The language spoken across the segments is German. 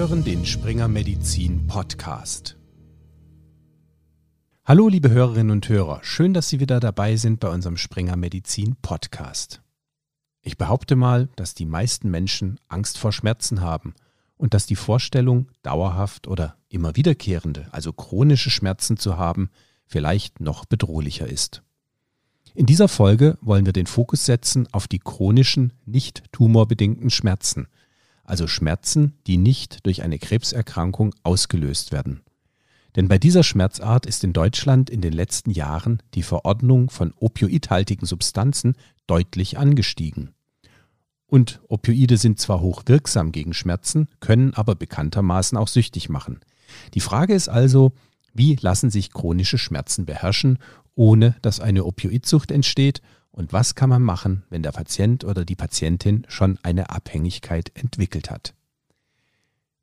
hören den Springer Medizin Podcast. Hallo, liebe Hörerinnen und Hörer, schön, dass Sie wieder dabei sind bei unserem Springer Medizin Podcast. Ich behaupte mal, dass die meisten Menschen Angst vor Schmerzen haben und dass die Vorstellung, dauerhaft oder immer wiederkehrende, also chronische Schmerzen zu haben, vielleicht noch bedrohlicher ist. In dieser Folge wollen wir den Fokus setzen auf die chronischen, nicht tumorbedingten Schmerzen – also Schmerzen, die nicht durch eine Krebserkrankung ausgelöst werden. Denn bei dieser Schmerzart ist in Deutschland in den letzten Jahren die Verordnung von opioidhaltigen Substanzen deutlich angestiegen. Und Opioide sind zwar hochwirksam gegen Schmerzen, können aber bekanntermaßen auch süchtig machen. Die Frage ist also, wie lassen sich chronische Schmerzen beherrschen, ohne dass eine Opioidsucht entsteht und was kann man machen, wenn der Patient oder die Patientin schon eine Abhängigkeit entwickelt hat.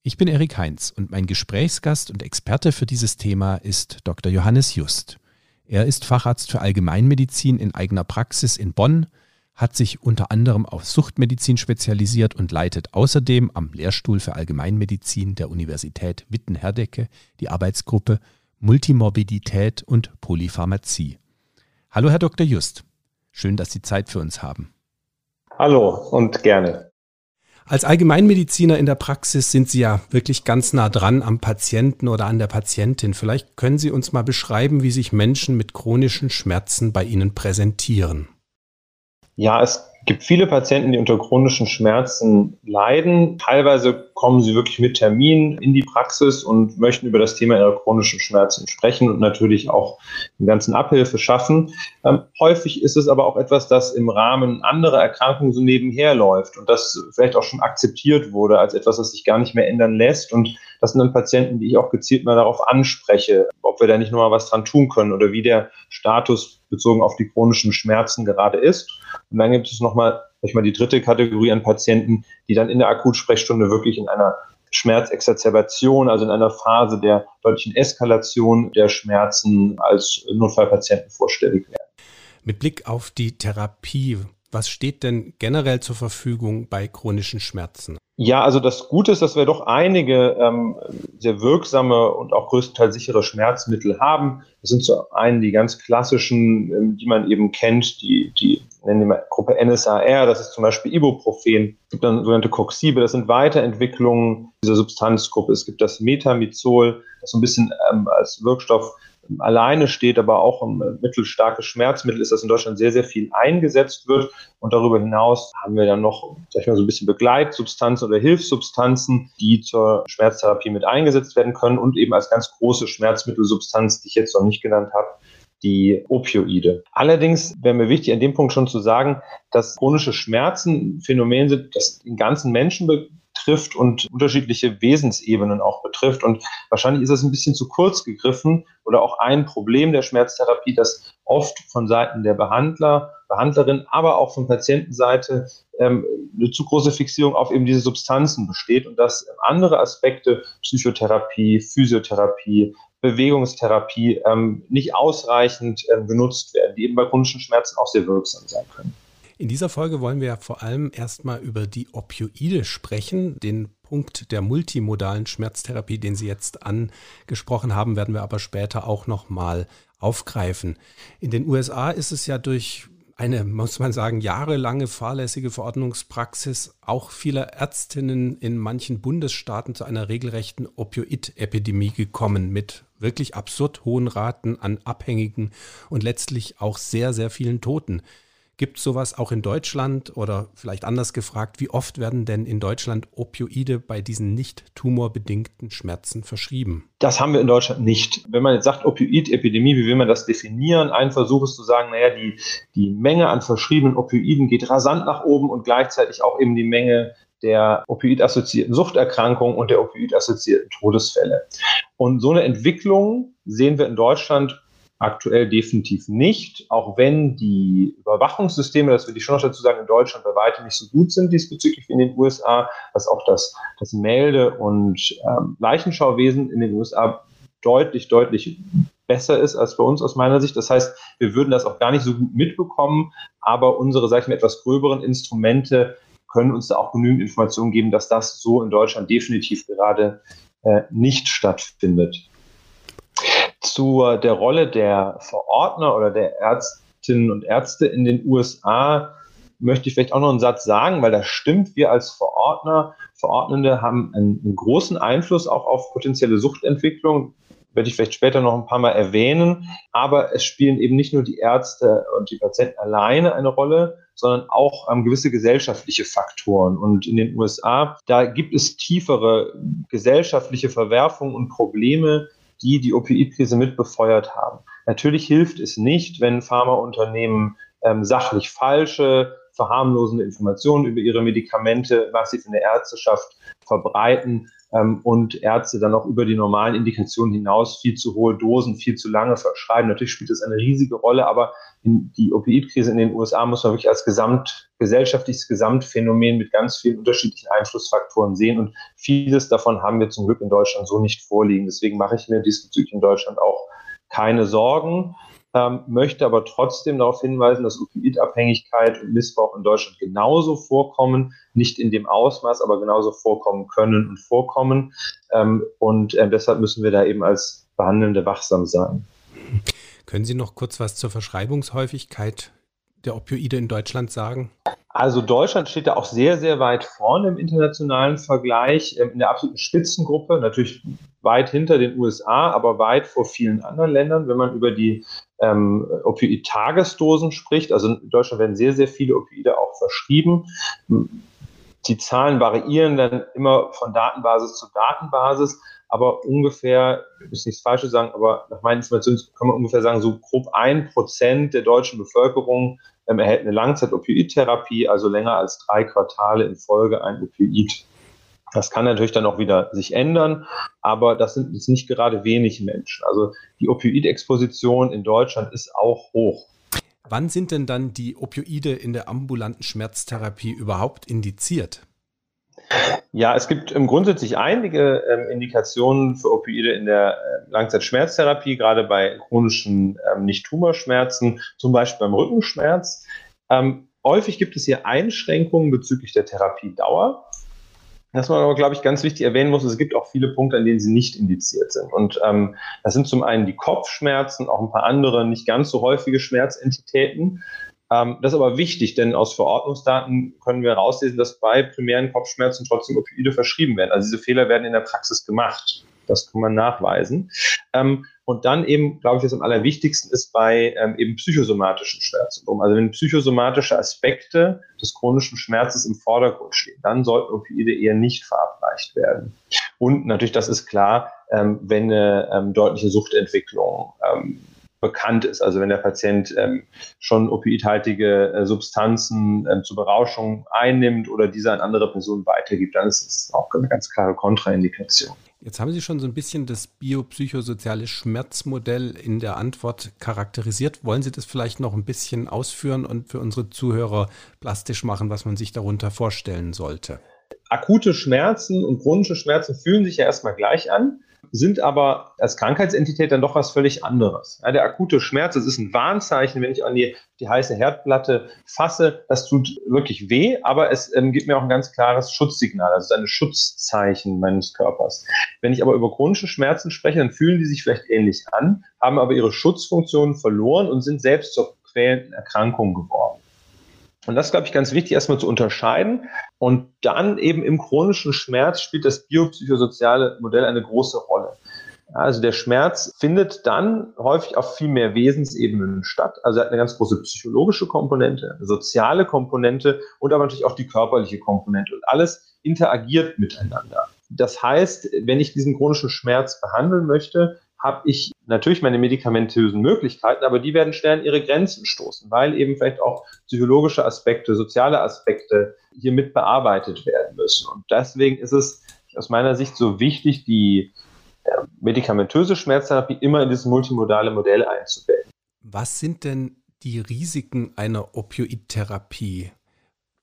Ich bin Erik Heinz und mein Gesprächsgast und Experte für dieses Thema ist Dr. Johannes Just. Er ist Facharzt für Allgemeinmedizin in eigener Praxis in Bonn, hat sich unter anderem auf Suchtmedizin spezialisiert und leitet außerdem am Lehrstuhl für Allgemeinmedizin der Universität Witten-Herdecke die Arbeitsgruppe Multimorbidität und Polypharmazie. Hallo, Herr Dr. Just. Schön, dass Sie Zeit für uns haben. Hallo und gerne. Als Allgemeinmediziner in der Praxis sind Sie ja wirklich ganz nah dran am Patienten oder an der Patientin. Vielleicht können Sie uns mal beschreiben, wie sich Menschen mit chronischen Schmerzen bei Ihnen präsentieren. Ja, es gibt viele Patienten, die unter chronischen Schmerzen leiden. Teilweise kommen sie wirklich mit Termin in die Praxis und möchten über das Thema ihrer chronischen Schmerzen sprechen und natürlich auch den ganzen Abhilfe schaffen. Ähm, häufig ist es aber auch etwas, das im Rahmen anderer Erkrankungen so nebenher läuft und das vielleicht auch schon akzeptiert wurde als etwas, das sich gar nicht mehr ändern lässt. Und das sind dann Patienten, die ich auch gezielt mal darauf anspreche, ob wir da nicht nochmal was dran tun können oder wie der Status bezogen auf die chronischen Schmerzen gerade ist. Und dann gibt es nochmal, mal, die dritte Kategorie an Patienten, die dann in der Akutsprechstunde wirklich in einer Schmerzexazerbation, also in einer Phase der deutlichen Eskalation der Schmerzen als Notfallpatienten vorstellig werden. Mit Blick auf die Therapie, was steht denn generell zur Verfügung bei chronischen Schmerzen? Ja, also das Gute ist, dass wir doch einige ähm, sehr wirksame und auch größtenteils sichere Schmerzmittel haben. Das sind so einen die ganz klassischen, ähm, die man eben kennt, die, die nennen wir Gruppe NSAR, das ist zum Beispiel Ibuprofen. Es gibt dann sogenannte Coxibe, das sind Weiterentwicklungen dieser Substanzgruppe. Es gibt das Metamizol, das so ein bisschen ähm, als Wirkstoff alleine steht, aber auch ein mittelstarkes Schmerzmittel ist, das in Deutschland sehr, sehr viel eingesetzt wird. Und darüber hinaus haben wir dann noch, sag ich mal, so ein bisschen Begleitsubstanzen oder Hilfssubstanzen, die zur Schmerztherapie mit eingesetzt werden können und eben als ganz große Schmerzmittelsubstanz, die ich jetzt noch nicht genannt habe, die Opioide. Allerdings wäre mir wichtig, an dem Punkt schon zu sagen, dass chronische Schmerzen Phänomen sind, das den ganzen Menschen betrifft und unterschiedliche Wesensebenen auch betrifft. Und wahrscheinlich ist es ein bisschen zu kurz gegriffen oder auch ein Problem der Schmerztherapie, das oft von Seiten der Behandler, Behandlerin, aber auch von Patientenseite ähm, eine zu große Fixierung auf eben diese Substanzen besteht und dass andere Aspekte, Psychotherapie, Physiotherapie, Bewegungstherapie ähm, nicht ausreichend ähm, genutzt werden, die eben bei chronischen Schmerzen auch sehr wirksam sein können. In dieser Folge wollen wir vor allem erstmal über die Opioide sprechen. Den Punkt der multimodalen Schmerztherapie, den Sie jetzt angesprochen haben, werden wir aber später auch nochmal aufgreifen. In den USA ist es ja durch eine, muss man sagen, jahrelange fahrlässige Verordnungspraxis auch vieler Ärztinnen in manchen Bundesstaaten zu einer regelrechten Opioid-Epidemie gekommen mit wirklich absurd hohen Raten an Abhängigen und letztlich auch sehr, sehr vielen Toten. Gibt es sowas auch in Deutschland oder vielleicht anders gefragt, wie oft werden denn in Deutschland Opioide bei diesen nicht tumorbedingten Schmerzen verschrieben? Das haben wir in Deutschland nicht. Wenn man jetzt sagt Opioid-Epidemie, wie will man das definieren? Ein Versuch ist zu sagen, naja, die, die Menge an verschriebenen Opioiden geht rasant nach oben und gleichzeitig auch eben die Menge der opioid-assoziierten Suchterkrankungen und der opioid-assoziierten Todesfälle. Und so eine Entwicklung sehen wir in Deutschland Aktuell definitiv nicht, auch wenn die Überwachungssysteme, das will ich schon noch dazu sagen, in Deutschland bei weitem nicht so gut sind diesbezüglich wie in den USA, was auch das, das Melde- und ähm, Leichenschauwesen in den USA deutlich, deutlich besser ist als bei uns aus meiner Sicht. Das heißt, wir würden das auch gar nicht so gut mitbekommen, aber unsere, sag ich mal, etwas gröberen Instrumente können uns da auch genügend Informationen geben, dass das so in Deutschland definitiv gerade äh, nicht stattfindet. Zu der Rolle der Verordner oder der Ärztinnen und Ärzte in den USA möchte ich vielleicht auch noch einen Satz sagen, weil das stimmt. Wir als Verordner, Verordnende haben einen, einen großen Einfluss auch auf potenzielle Suchtentwicklung werde ich vielleicht später noch ein paar Mal erwähnen. Aber es spielen eben nicht nur die Ärzte und die Patienten alleine eine Rolle, sondern auch ähm, gewisse gesellschaftliche Faktoren. Und in den USA, da gibt es tiefere gesellschaftliche Verwerfungen und Probleme, die die Opioidkrise mitbefeuert haben. Natürlich hilft es nicht, wenn Pharmaunternehmen ähm, sachlich falsche, verharmlosende Informationen über ihre Medikamente massiv in der Ärzteschaft verbreiten ähm, und Ärzte dann auch über die normalen Indikationen hinaus viel zu hohe Dosen, viel zu lange verschreiben. Natürlich spielt das eine riesige Rolle, aber die Opioidkrise in den USA muss man wirklich als gesamt, gesellschaftliches Gesamtphänomen mit ganz vielen unterschiedlichen Einflussfaktoren sehen und vieles davon haben wir zum Glück in Deutschland so nicht vorliegen. Deswegen mache ich mir diesbezüglich in Deutschland auch keine Sorgen ähm, möchte aber trotzdem darauf hinweisen, dass Opioidabhängigkeit und Missbrauch in Deutschland genauso vorkommen, nicht in dem Ausmaß, aber genauso vorkommen können und vorkommen. Ähm, und äh, deshalb müssen wir da eben als Behandelnde wachsam sein. Können Sie noch kurz was zur Verschreibungshäufigkeit der Opioide in Deutschland sagen? Also Deutschland steht da auch sehr, sehr weit vorne im internationalen Vergleich, ähm, in der absoluten Spitzengruppe, natürlich weit hinter den USA, aber weit vor vielen anderen Ländern. Wenn man über die ähm, Opioid-Tagesdosen spricht, also in Deutschland werden sehr, sehr viele Opioide auch verschrieben. Die Zahlen variieren dann immer von Datenbasis zu Datenbasis, aber ungefähr, ich muss nichts Falsches sagen, aber nach meinen Informationen kann man ungefähr sagen, so grob ein Prozent der deutschen Bevölkerung ähm, erhält eine Langzeit-Opioid-Therapie, also länger als drei Quartale in Folge ein Opioid. Das kann natürlich dann auch wieder sich ändern, aber das sind jetzt nicht gerade wenig Menschen. Also die Opioidexposition in Deutschland ist auch hoch. Wann sind denn dann die Opioide in der ambulanten Schmerztherapie überhaupt indiziert? Ja, es gibt ähm, grundsätzlich einige ähm, Indikationen für Opioide in der äh, Langzeitschmerztherapie, gerade bei chronischen ähm, Nicht-Tumorschmerzen, zum Beispiel beim Rückenschmerz. Ähm, häufig gibt es hier Einschränkungen bezüglich der Therapiedauer. Was man aber, glaube ich, ganz wichtig erwähnen muss, es gibt auch viele Punkte, an denen sie nicht indiziert sind. Und ähm, das sind zum einen die Kopfschmerzen, auch ein paar andere nicht ganz so häufige Schmerzentitäten. Ähm, das ist aber wichtig, denn aus Verordnungsdaten können wir herauslesen, dass bei primären Kopfschmerzen trotzdem Opioide verschrieben werden. Also diese Fehler werden in der Praxis gemacht. Das kann man nachweisen. Ähm, und dann eben, glaube ich, was am allerwichtigsten ist bei ähm, eben psychosomatischen Schmerzsyndromen. Also wenn psychosomatische Aspekte des chronischen Schmerzes im Vordergrund stehen, dann sollten Opioide eher nicht verabreicht werden. Und natürlich, das ist klar, ähm, wenn eine ähm, deutliche Suchtentwicklung ähm, bekannt ist. Also wenn der Patient ähm, schon opioidhaltige äh, Substanzen ähm, zur Berauschung einnimmt oder diese an andere Personen weitergibt, dann ist es auch eine ganz klare Kontraindikation. Jetzt haben Sie schon so ein bisschen das biopsychosoziale Schmerzmodell in der Antwort charakterisiert. Wollen Sie das vielleicht noch ein bisschen ausführen und für unsere Zuhörer plastisch machen, was man sich darunter vorstellen sollte? Akute Schmerzen und chronische Schmerzen fühlen sich ja erstmal gleich an sind aber als Krankheitsentität dann doch was völlig anderes. Ja, der akute Schmerz, das ist ein Warnzeichen, wenn ich an die, die heiße Herdplatte fasse, das tut wirklich weh, aber es ähm, gibt mir auch ein ganz klares Schutzsignal, also ein Schutzzeichen meines Körpers. Wenn ich aber über chronische Schmerzen spreche, dann fühlen die sich vielleicht ähnlich an, haben aber ihre Schutzfunktionen verloren und sind selbst zur quälenden Erkrankung geworden. Und das glaube ich, ganz wichtig, erstmal zu unterscheiden. Und dann eben im chronischen Schmerz spielt das biopsychosoziale Modell eine große Rolle. Also der Schmerz findet dann häufig auf viel mehr Wesensebenen statt. Also er hat eine ganz große psychologische Komponente, eine soziale Komponente und aber natürlich auch die körperliche Komponente. Und alles interagiert miteinander. Das heißt, wenn ich diesen chronischen Schmerz behandeln möchte, habe ich natürlich meine medikamentösen Möglichkeiten, aber die werden schnell an ihre Grenzen stoßen, weil eben vielleicht auch psychologische Aspekte, soziale Aspekte hier mit bearbeitet werden müssen. Und deswegen ist es aus meiner Sicht so wichtig, die medikamentöse Schmerztherapie immer in dieses multimodale Modell einzubetten. Was sind denn die Risiken einer Opioidtherapie?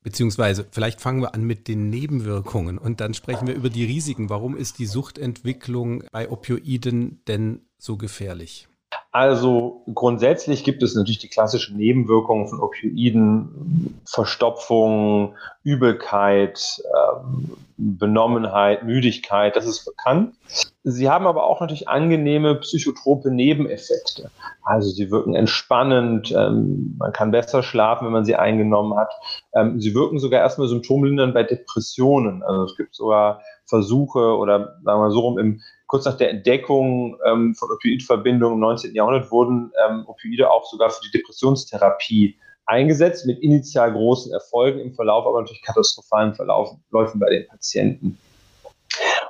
Beziehungsweise vielleicht fangen wir an mit den Nebenwirkungen und dann sprechen wir über die Risiken. Warum ist die Suchtentwicklung bei Opioiden denn so gefährlich? Also grundsätzlich gibt es natürlich die klassischen Nebenwirkungen von Opioiden, Verstopfung, Übelkeit, ähm, Benommenheit, Müdigkeit, das ist bekannt. Sie haben aber auch natürlich angenehme psychotrope Nebeneffekte. Also sie wirken entspannend, ähm, man kann besser schlafen, wenn man sie eingenommen hat. Ähm, sie wirken sogar erstmal symptomlindernd bei Depressionen. Also es gibt sogar Versuche oder sagen wir so rum im kurz nach der Entdeckung ähm, von Opioidverbindungen im 19. Jahrhundert wurden ähm, Opioide auch sogar für die Depressionstherapie eingesetzt, mit initial großen Erfolgen, im Verlauf aber natürlich katastrophalen Verläufen bei den Patienten.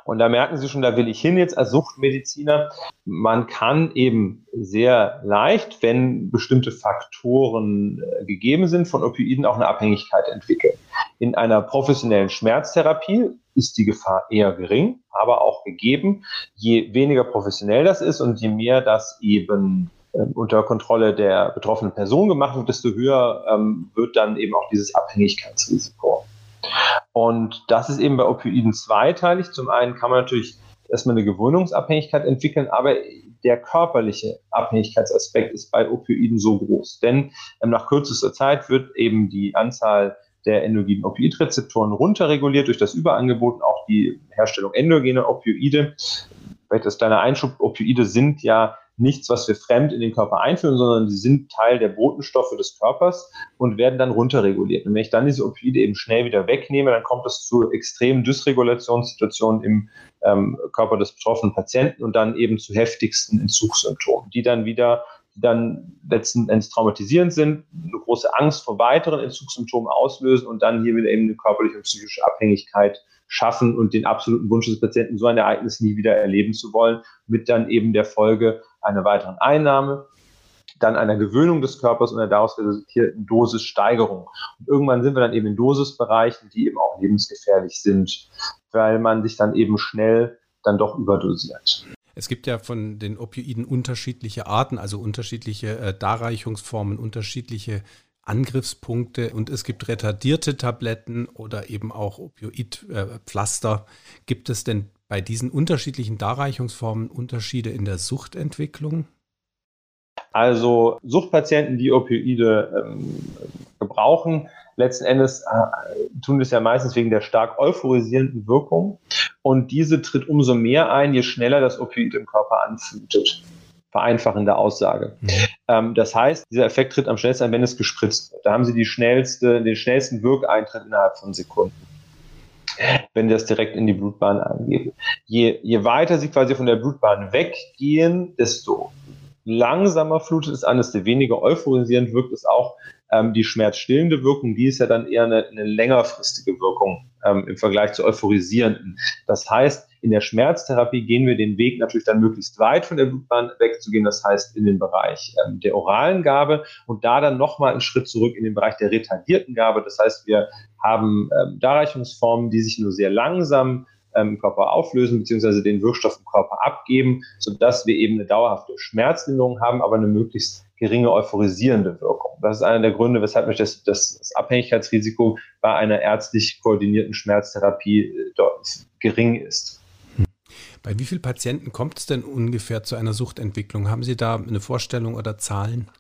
Und da merken Sie schon, da will ich hin jetzt als Suchtmediziner. Man kann eben sehr leicht, wenn bestimmte Faktoren äh, gegeben sind, von Opioiden auch eine Abhängigkeit entwickeln. In einer professionellen Schmerztherapie ist die Gefahr eher gering, aber auch gegeben. Je weniger professionell das ist und je mehr das eben ähm, unter Kontrolle der betroffenen Person gemacht wird, desto höher ähm, wird dann eben auch dieses Abhängigkeitsrisiko. Und das ist eben bei Opioiden zweiteilig. Zum einen kann man natürlich erstmal eine Gewöhnungsabhängigkeit entwickeln, aber der körperliche Abhängigkeitsaspekt ist bei Opioiden so groß. Denn ähm, nach kürzester Zeit wird eben die Anzahl der endogenen Opioidrezeptoren runterreguliert durch das Überangebot und auch die Herstellung endogener Opioide. Vielleicht das kleine Einschub, Opioide sind ja nichts, was wir fremd in den Körper einführen, sondern sie sind Teil der Botenstoffe des Körpers und werden dann runterreguliert. Und wenn ich dann diese Opioide eben schnell wieder wegnehme, dann kommt es zu extremen Dysregulationssituationen im ähm, Körper des betroffenen Patienten und dann eben zu heftigsten Entzugssymptomen, die dann wieder die dann letzten Endes traumatisierend sind, eine große Angst vor weiteren Entzugssymptomen auslösen und dann hier wieder eben eine körperliche und psychische Abhängigkeit schaffen und den absoluten Wunsch des Patienten, so ein Ereignis nie wieder erleben zu wollen, mit dann eben der Folge einer weiteren Einnahme, dann einer Gewöhnung des Körpers und einer daraus resultierten Dosissteigerung. Und irgendwann sind wir dann eben in Dosisbereichen, die eben auch lebensgefährlich sind, weil man sich dann eben schnell dann doch überdosiert. Es gibt ja von den Opioiden unterschiedliche Arten, also unterschiedliche äh, Darreichungsformen, unterschiedliche Angriffspunkte und es gibt retardierte Tabletten oder eben auch Opioidpflaster. Äh, gibt es denn bei diesen unterschiedlichen Darreichungsformen Unterschiede in der Suchtentwicklung? Also Suchtpatienten, die Opioide ähm, gebrauchen, letzten Endes äh, tun das ja meistens wegen der stark euphorisierenden Wirkung. Und diese tritt umso mehr ein, je schneller das Opioid im Körper anflutet. Vereinfachende Aussage. Mhm. Ähm, das heißt, dieser Effekt tritt am schnellsten ein, wenn es gespritzt wird. Da haben Sie die schnellste, den schnellsten Wirkeintritt innerhalb von Sekunden wenn das direkt in die Blutbahn eingeben. Je, je weiter Sie quasi von der Blutbahn weggehen, desto langsamer flutet es an, desto weniger euphorisierend wirkt es auch. Ähm, die schmerzstillende Wirkung, die ist ja dann eher eine, eine längerfristige Wirkung ähm, im Vergleich zu euphorisierenden. Das heißt, in der Schmerztherapie gehen wir den Weg natürlich dann möglichst weit von der Blutbahn wegzugehen, das heißt in den Bereich ähm, der oralen Gabe und da dann nochmal einen Schritt zurück in den Bereich der retardierten Gabe. Das heißt, wir haben ähm, Darreichungsformen, die sich nur sehr langsam ähm, im Körper auflösen, beziehungsweise den Wirkstoff im Körper abgeben, sodass wir eben eine dauerhafte Schmerzlinderung haben, aber eine möglichst geringe euphorisierende Wirkung. Das ist einer der Gründe, weshalb mich das, das, das Abhängigkeitsrisiko bei einer ärztlich koordinierten Schmerztherapie äh, gering ist. Bei wie vielen Patienten kommt es denn ungefähr zu einer Suchtentwicklung? Haben Sie da eine Vorstellung oder Zahlen?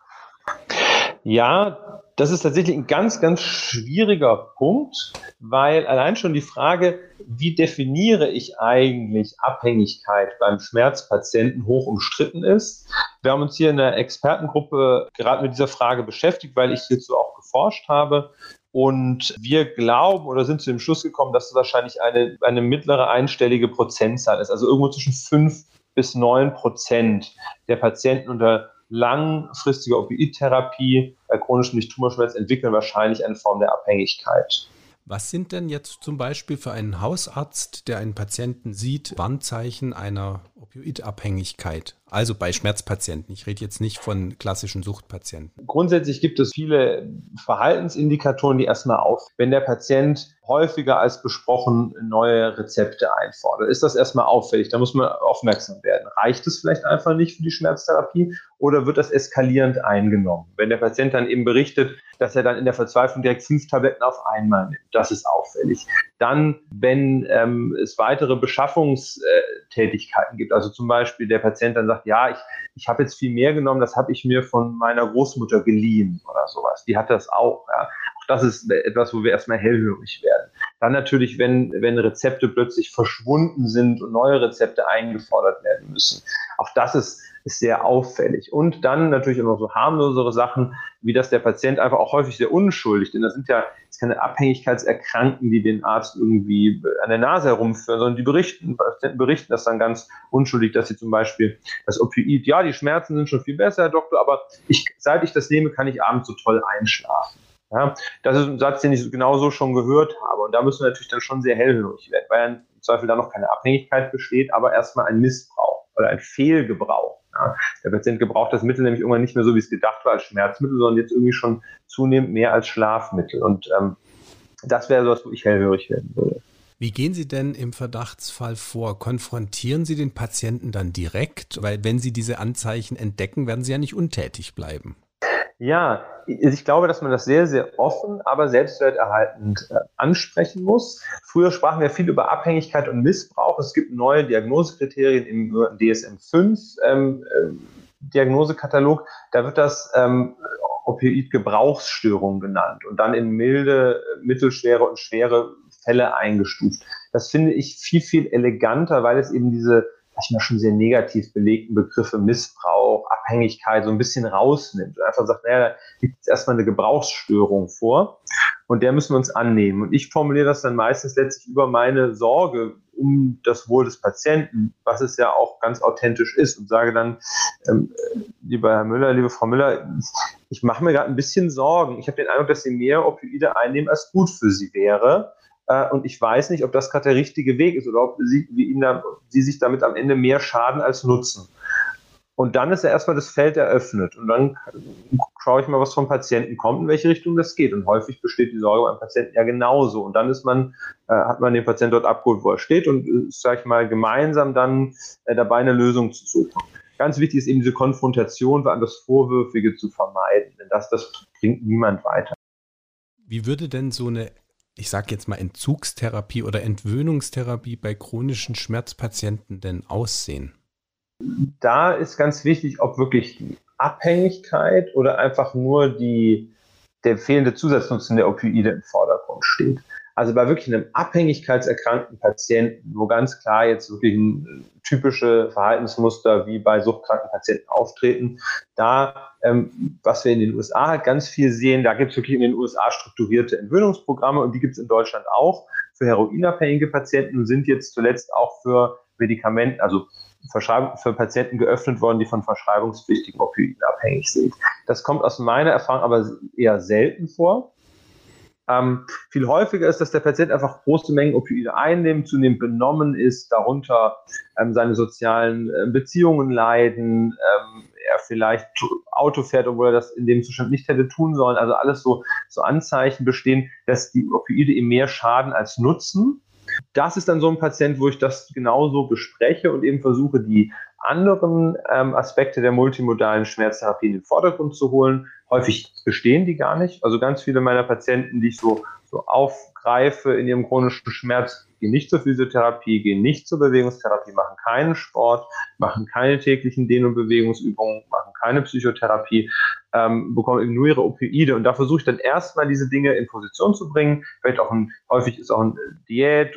Ja, das ist tatsächlich ein ganz, ganz schwieriger Punkt, weil allein schon die Frage, wie definiere ich eigentlich Abhängigkeit beim Schmerzpatienten hoch umstritten ist. Wir haben uns hier in der Expertengruppe gerade mit dieser Frage beschäftigt, weil ich hierzu auch geforscht habe. Und wir glauben oder sind zu dem Schluss gekommen, dass es wahrscheinlich eine, eine mittlere einstellige Prozentzahl ist. Also irgendwo zwischen fünf bis neun Prozent der Patienten unter langfristiger Opioidtherapie bei chronischem Nicht-Tumorschmerz entwickeln wahrscheinlich eine Form der Abhängigkeit. Was sind denn jetzt zum Beispiel für einen Hausarzt, der einen Patienten sieht, Warnzeichen einer Opioidabhängigkeit? Also bei Schmerzpatienten. Ich rede jetzt nicht von klassischen Suchtpatienten. Grundsätzlich gibt es viele Verhaltensindikatoren, die erstmal auf. Wenn der Patient häufiger als besprochen neue Rezepte einfordert, ist das erstmal auffällig. Da muss man aufmerksam werden. Reicht es vielleicht einfach nicht für die Schmerztherapie oder wird das eskalierend eingenommen? Wenn der Patient dann eben berichtet, dass er dann in der Verzweiflung direkt fünf Tabletten auf einmal nimmt, das ist auffällig. Dann, wenn ähm, es weitere Beschaffungstermine Rücktätigkeiten gibt. Also zum Beispiel der Patient dann sagt, ja, ich, ich habe jetzt viel mehr genommen, das habe ich mir von meiner Großmutter geliehen oder sowas. Die hat das auch. Ja. Auch das ist etwas, wo wir erstmal hellhörig werden. Dann natürlich, wenn, wenn Rezepte plötzlich verschwunden sind und neue Rezepte eingefordert werden müssen. Auch das ist, ist sehr auffällig. Und dann natürlich noch so harmlosere Sachen, wie dass der Patient einfach auch häufig sehr unschuldig, denn das sind ja jetzt keine Abhängigkeitserkrankten, die den Arzt irgendwie an der Nase herumführen, sondern die berichten, Patienten berichten das dann ganz unschuldig, dass sie zum Beispiel das Opioid, ja, die Schmerzen sind schon viel besser, Herr Doktor, aber ich, seit ich das nehme, kann ich abends so toll einschlafen. Ja, das ist ein Satz, den ich genauso schon gehört habe. Und da müssen wir natürlich dann schon sehr hellhörig werden, weil im Zweifel da noch keine Abhängigkeit besteht, aber erstmal ein Missbrauch oder ein Fehlgebrauch. Ja, der Patient gebraucht das Mittel nämlich irgendwann nicht mehr so, wie es gedacht war, als Schmerzmittel, sondern jetzt irgendwie schon zunehmend mehr als Schlafmittel. Und ähm, das wäre so was, wo ich hellhörig werden würde. Wie gehen Sie denn im Verdachtsfall vor? Konfrontieren Sie den Patienten dann direkt? Weil wenn Sie diese Anzeichen entdecken, werden Sie ja nicht untätig bleiben. Ja, ich glaube, dass man das sehr, sehr offen, aber selbstwerterhaltend äh, ansprechen muss. Früher sprachen wir viel über Abhängigkeit und Missbrauch. Es gibt neue Diagnosekriterien im DSM-5 ähm, äh, Diagnosekatalog. Da wird das ähm, Opioid-Gebrauchsstörung genannt und dann in milde, mittelschwere und schwere Fälle eingestuft. Das finde ich viel, viel eleganter, weil es eben diese manchmal schon sehr negativ belegten Begriffe Missbrauch, Abhängigkeit so ein bisschen rausnimmt und einfach sagt, naja, da liegt jetzt erstmal eine Gebrauchsstörung vor und der müssen wir uns annehmen. Und ich formuliere das dann meistens letztlich über meine Sorge um das Wohl des Patienten, was es ja auch ganz authentisch ist und sage dann, ähm, lieber Herr Müller, liebe Frau Müller, ich mache mir gerade ein bisschen Sorgen. Ich habe den Eindruck, dass Sie mehr Opioide einnehmen, als gut für Sie wäre. Äh, und ich weiß nicht, ob das gerade der richtige Weg ist oder ob sie, wie da, sie sich damit am Ende mehr schaden als nutzen. Und dann ist ja erstmal das Feld eröffnet. Und dann schaue ich mal, was vom Patienten kommt, in welche Richtung das geht. Und häufig besteht die Sorge beim Patienten ja genauso. Und dann ist man, äh, hat man den Patienten dort abgeholt, wo er steht und ist, sag ich mal, gemeinsam dann äh, dabei, eine Lösung zu suchen. Ganz wichtig ist eben diese Konfrontation, an das Vorwürfige zu vermeiden. Denn das, das bringt niemand weiter. Wie würde denn so eine ich sage jetzt mal Entzugstherapie oder Entwöhnungstherapie bei chronischen Schmerzpatienten denn aussehen? Da ist ganz wichtig, ob wirklich die Abhängigkeit oder einfach nur die, der fehlende Zusatznutzen der Opioide im Vordergrund steht. Also bei wirklich einem abhängigkeitserkrankten Patienten, wo ganz klar jetzt wirklich ein typische Verhaltensmuster wie bei suchtkranken Patienten auftreten, da, ähm, was wir in den USA halt ganz viel sehen, da gibt es wirklich in den USA strukturierte Entwöhnungsprogramme und die gibt es in Deutschland auch für heroinabhängige Patienten und sind jetzt zuletzt auch für Medikamente, also für Patienten geöffnet worden, die von verschreibungspflichtigen Opioiden abhängig sind. Das kommt aus meiner Erfahrung aber eher selten vor. Ähm, viel häufiger ist, dass der Patient einfach große Mengen Opioide einnimmt, zunehmend benommen ist, darunter ähm, seine sozialen äh, Beziehungen leiden, ähm, er vielleicht Auto fährt, obwohl er das in dem Zustand nicht hätte tun sollen. Also alles so, so Anzeichen bestehen, dass die Opioide ihm mehr schaden als nutzen. Das ist dann so ein Patient, wo ich das genauso bespreche und eben versuche, die anderen ähm, Aspekte der multimodalen Schmerztherapie in den Vordergrund zu holen. Häufig bestehen die gar nicht. Also ganz viele meiner Patienten, die ich so, so aufgreife in ihrem chronischen Schmerz, gehen nicht zur Physiotherapie, gehen nicht zur Bewegungstherapie, machen keinen Sport, machen keine täglichen Dehn- und Bewegungsübungen, machen keine Psychotherapie, ähm, bekommen eben nur ihre Opioide. Und da versuche ich dann erstmal diese Dinge in Position zu bringen. Vielleicht auch ein, häufig ist auch ein Diät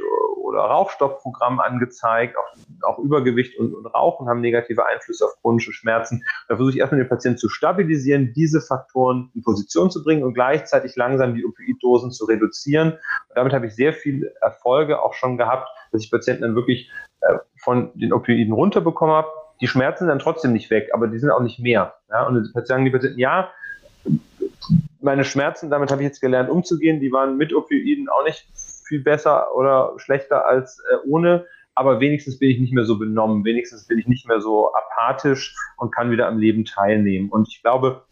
oder Rauchstoffprogramm angezeigt, auch, auch Übergewicht und, und Rauchen haben negative Einflüsse auf chronische Schmerzen. Da versuche ich erstmal den Patienten zu stabilisieren, diese Faktoren in Position zu bringen und gleichzeitig langsam die Opioiddosen zu reduzieren. Und damit habe ich sehr viele Erfolge auch schon gehabt, dass ich Patienten dann wirklich äh, von den Opioiden runterbekommen habe. Die Schmerzen sind dann trotzdem nicht weg, aber die sind auch nicht mehr. Ja? Und die sagen die Patienten, ja, meine Schmerzen, damit habe ich jetzt gelernt umzugehen, die waren mit Opioiden auch nicht viel besser oder schlechter als äh, ohne, aber wenigstens bin ich nicht mehr so benommen, wenigstens bin ich nicht mehr so apathisch und kann wieder am Leben teilnehmen. Und ich glaube,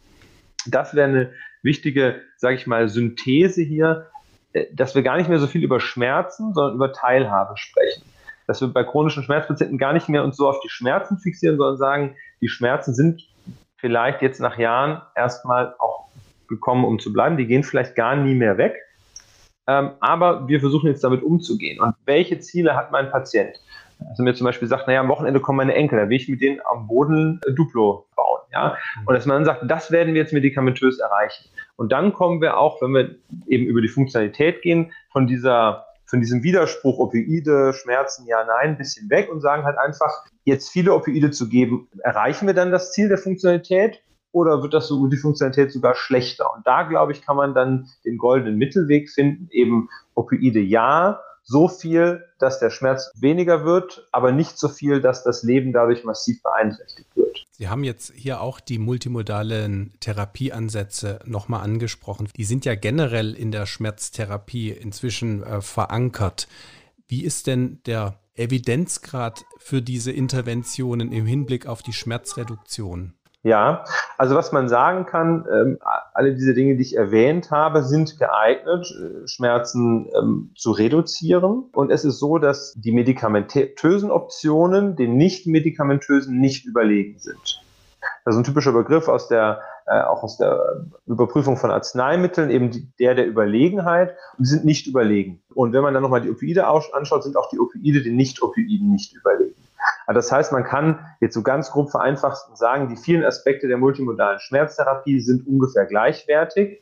das wäre eine wichtige, sage ich mal, Synthese hier, äh, dass wir gar nicht mehr so viel über Schmerzen, sondern über Teilhabe sprechen. Dass wir bei chronischen Schmerzpatienten gar nicht mehr uns so auf die Schmerzen fixieren, sondern sagen, die Schmerzen sind vielleicht jetzt nach Jahren erstmal auch gekommen, um zu bleiben. Die gehen vielleicht gar nie mehr weg. Ähm, aber wir versuchen jetzt damit umzugehen. Und welche Ziele hat mein Patient? Also mir zum Beispiel sagt, naja, am Wochenende kommen meine Enkel, da will ich mit denen am Boden äh, Duplo bauen. Ja? Und dass man dann sagt, das werden wir jetzt medikamentös erreichen. Und dann kommen wir auch, wenn wir eben über die Funktionalität gehen, von dieser von diesem Widerspruch Opioide, Schmerzen, ja, nein, ein bisschen weg und sagen halt einfach, jetzt viele Opioide zu geben, erreichen wir dann das Ziel der Funktionalität oder wird das so die Funktionalität sogar schlechter? Und da, glaube ich, kann man dann den goldenen Mittelweg finden, eben Opioide ja, so viel, dass der Schmerz weniger wird, aber nicht so viel, dass das Leben dadurch massiv beeinträchtigt wird. Sie haben jetzt hier auch die multimodalen Therapieansätze nochmal angesprochen. Die sind ja generell in der Schmerztherapie inzwischen äh, verankert. Wie ist denn der Evidenzgrad für diese Interventionen im Hinblick auf die Schmerzreduktion? Ja, also was man sagen kann, ähm, alle diese Dinge, die ich erwähnt habe, sind geeignet, äh, Schmerzen ähm, zu reduzieren. Und es ist so, dass die medikamentösen Optionen den nicht-medikamentösen nicht überlegen sind. Das ist ein typischer Begriff aus der, äh, auch aus der Überprüfung von Arzneimitteln, eben die, der der Überlegenheit. Und die sind nicht überlegen. Und wenn man dann nochmal die Opioide anschaut, sind auch die Opioide den Nicht-Opioiden nicht überlegen. Also das heißt, man kann jetzt so ganz grob vereinfacht sagen, die vielen Aspekte der multimodalen Schmerztherapie sind ungefähr gleichwertig,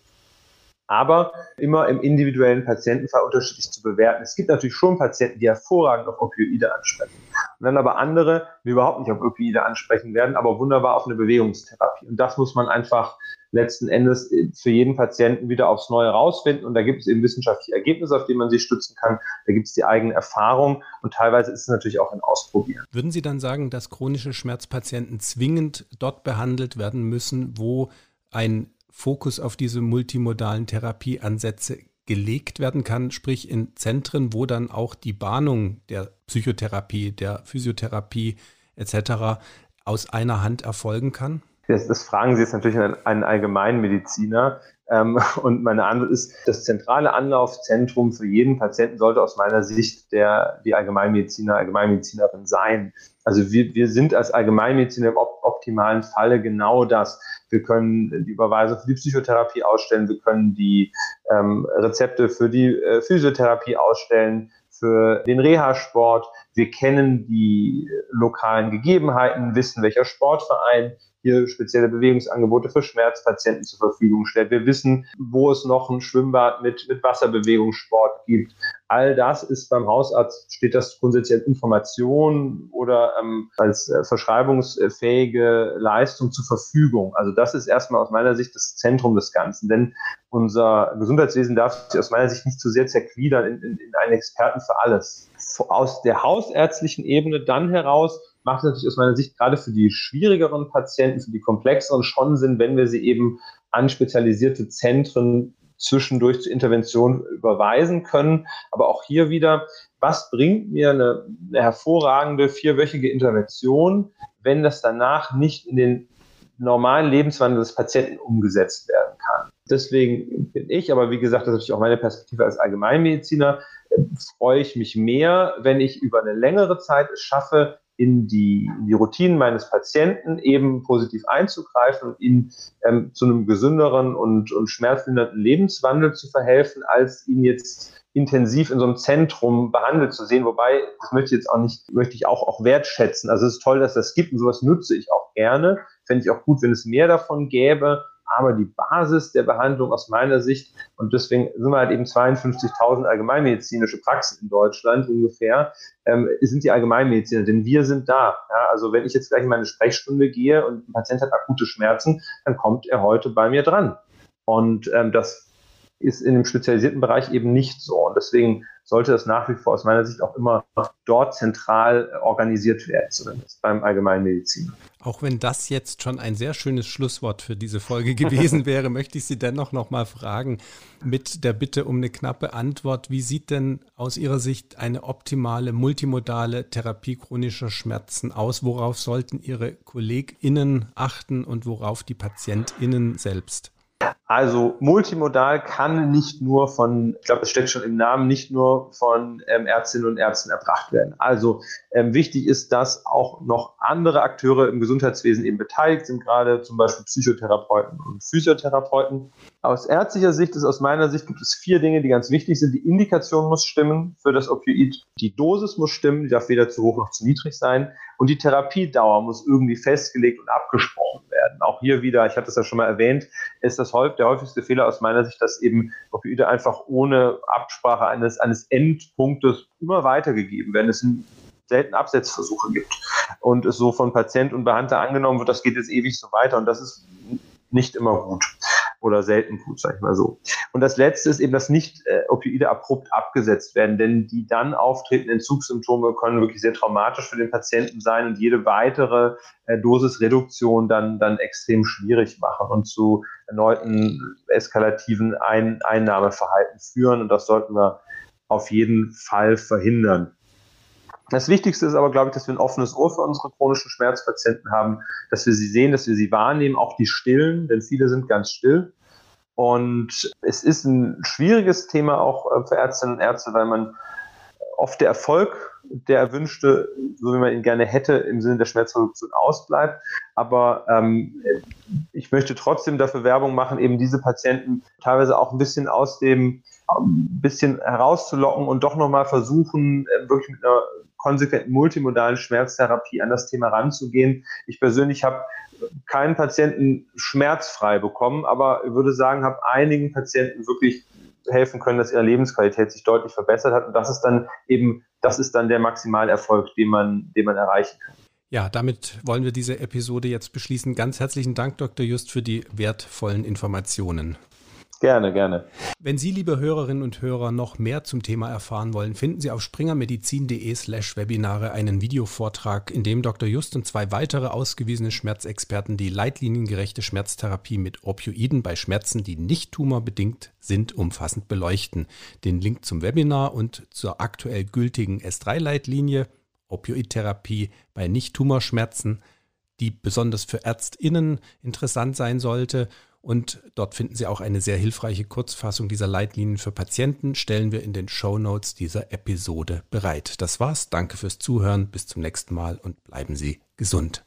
aber immer im individuellen Patientenfall unterschiedlich zu bewerten. Es gibt natürlich schon Patienten, die hervorragend auf Opioide ansprechen. Und dann aber andere, die überhaupt nicht auf Opioide ansprechen werden, aber wunderbar auf eine Bewegungstherapie. Und das muss man einfach letzten Endes für jeden Patienten wieder aufs Neue rausfinden. Und da gibt es eben wissenschaftliche Ergebnisse, auf die man sich stützen kann. Da gibt es die eigene Erfahrung und teilweise ist es natürlich auch ein Ausprobieren. Würden Sie dann sagen, dass chronische Schmerzpatienten zwingend dort behandelt werden müssen, wo ein Fokus auf diese multimodalen Therapieansätze gelegt werden kann, sprich in Zentren, wo dann auch die Bahnung der Psychotherapie, der Physiotherapie etc. aus einer Hand erfolgen kann? Das, das fragen Sie jetzt natürlich einen, Allgemeinmediziner. Ähm, und meine Antwort ist, das zentrale Anlaufzentrum für jeden Patienten sollte aus meiner Sicht der, die Allgemeinmediziner, Allgemeinmedizinerin sein. Also wir, wir sind als Allgemeinmediziner im optimalen Falle genau das. Wir können die Überweisung für die Psychotherapie ausstellen, wir können die ähm, Rezepte für die äh, Physiotherapie ausstellen, für den Reha-Sport. Wir kennen die lokalen Gegebenheiten, wissen, welcher Sportverein hier spezielle Bewegungsangebote für Schmerzpatienten zur Verfügung stellt. Wir wissen, wo es noch ein Schwimmbad mit, mit Wasserbewegungssport gibt. All das ist beim Hausarzt, steht das grundsätzlich als Information oder ähm, als äh, verschreibungsfähige Leistung zur Verfügung. Also das ist erstmal aus meiner Sicht das Zentrum des Ganzen. Denn unser Gesundheitswesen darf sich aus meiner Sicht nicht zu sehr zergliedern in, in, in einen Experten für alles. Aus der hausärztlichen Ebene dann heraus macht es natürlich aus meiner Sicht gerade für die schwierigeren Patienten, für die komplexeren schon Sinn, wenn wir sie eben an spezialisierte Zentren zwischendurch zur Intervention überweisen können. Aber auch hier wieder, was bringt mir eine, eine hervorragende vierwöchige Intervention, wenn das danach nicht in den normalen Lebenswandel des Patienten umgesetzt werden kann? Deswegen bin ich, aber wie gesagt, das ist natürlich auch meine Perspektive als Allgemeinmediziner, freue ich mich mehr, wenn ich über eine längere Zeit es schaffe, in die, in die Routinen meines Patienten eben positiv einzugreifen und ihn ähm, zu einem gesünderen und, und schmerzlindernden Lebenswandel zu verhelfen, als ihn jetzt intensiv in so einem Zentrum behandelt zu sehen. Wobei, das möchte ich jetzt auch nicht, möchte ich auch, auch wertschätzen. Also es ist toll, dass das gibt und sowas nutze ich auch gerne. Fände ich auch gut, wenn es mehr davon gäbe aber die Basis der Behandlung aus meiner Sicht, und deswegen sind wir halt eben 52.000 allgemeinmedizinische Praxen in Deutschland ungefähr, ähm, sind die Allgemeinmediziner, denn wir sind da. Ja? Also wenn ich jetzt gleich in meine Sprechstunde gehe und ein Patient hat akute Schmerzen, dann kommt er heute bei mir dran. Und ähm, das ist in dem spezialisierten Bereich eben nicht so. Und deswegen sollte das nach wie vor aus meiner Sicht auch immer dort zentral organisiert werden, zumindest beim Allgemeinmediziner. Auch wenn das jetzt schon ein sehr schönes Schlusswort für diese Folge gewesen wäre, möchte ich Sie dennoch noch mal fragen mit der Bitte um eine knappe Antwort. Wie sieht denn aus Ihrer Sicht eine optimale multimodale Therapie chronischer Schmerzen aus? Worauf sollten Ihre KollegInnen achten und worauf die PatientInnen selbst? Also multimodal kann nicht nur von, ich glaube, es steckt schon im Namen, nicht nur von ähm, Ärztinnen und Ärzten erbracht werden. Also ähm, wichtig ist, dass auch noch andere Akteure im Gesundheitswesen eben beteiligt sind, gerade zum Beispiel Psychotherapeuten und Physiotherapeuten. Aus ärztlicher Sicht ist aus meiner Sicht gibt es vier Dinge, die ganz wichtig sind. Die Indikation muss stimmen für das Opioid, die Dosis muss stimmen, die darf weder zu hoch noch zu niedrig sein und die Therapiedauer muss irgendwie festgelegt und abgesprochen werden. Auch hier wieder, ich hatte es ja schon mal erwähnt, ist das häufig, der häufigste Fehler aus meiner Sicht, dass eben Opioide einfach ohne Absprache eines, eines Endpunktes immer weitergegeben werden. Es sind selten Absetzversuche gibt. Und es so von Patient und Behandler angenommen wird, das geht jetzt ewig so weiter. Und das ist nicht immer gut oder selten gut, sag ich mal so. Und das Letzte ist eben, dass nicht äh, Opioide abrupt abgesetzt werden, denn die dann auftretenden Entzugssymptome können wirklich sehr traumatisch für den Patienten sein und jede weitere äh, Dosisreduktion dann, dann extrem schwierig machen und zu erneuten eskalativen Ein Einnahmeverhalten führen. Und das sollten wir auf jeden Fall verhindern. Das Wichtigste ist aber, glaube ich, dass wir ein offenes Ohr für unsere chronischen Schmerzpatienten haben, dass wir sie sehen, dass wir sie wahrnehmen, auch die Stillen, denn viele sind ganz still. Und es ist ein schwieriges Thema auch äh, für Ärztinnen und Ärzte, weil man oft der Erfolg, der erwünschte, so wie man ihn gerne hätte, im Sinne der Schmerzreduktion ausbleibt. Aber ähm, ich möchte trotzdem dafür Werbung machen, eben diese Patienten teilweise auch ein bisschen aus dem ein bisschen herauszulocken und doch nochmal versuchen, äh, wirklich mit einer konsequenten multimodalen Schmerztherapie an das Thema ranzugehen. Ich persönlich habe keinen Patienten schmerzfrei bekommen, aber würde sagen, habe einigen Patienten wirklich helfen können, dass ihre Lebensqualität sich deutlich verbessert hat. Und das ist dann eben, das ist dann der Maximalerfolg, den man, den man erreichen kann. Ja, damit wollen wir diese Episode jetzt beschließen. Ganz herzlichen Dank, Dr. Just, für die wertvollen Informationen. Gerne, gerne. Wenn Sie, liebe Hörerinnen und Hörer, noch mehr zum Thema erfahren wollen, finden Sie auf springermedizin.de slash Webinare einen Videovortrag, in dem Dr. Just und zwei weitere ausgewiesene Schmerzexperten die leitliniengerechte Schmerztherapie mit Opioiden bei Schmerzen, die nicht tumorbedingt sind, umfassend beleuchten. Den Link zum Webinar und zur aktuell gültigen S3-Leitlinie Opioidtherapie bei Nicht-Tumorschmerzen, die besonders für ÄrztInnen interessant sein sollte und dort finden Sie auch eine sehr hilfreiche Kurzfassung dieser Leitlinien für Patienten, stellen wir in den Show Notes dieser Episode bereit. Das war's. Danke fürs Zuhören. Bis zum nächsten Mal und bleiben Sie gesund.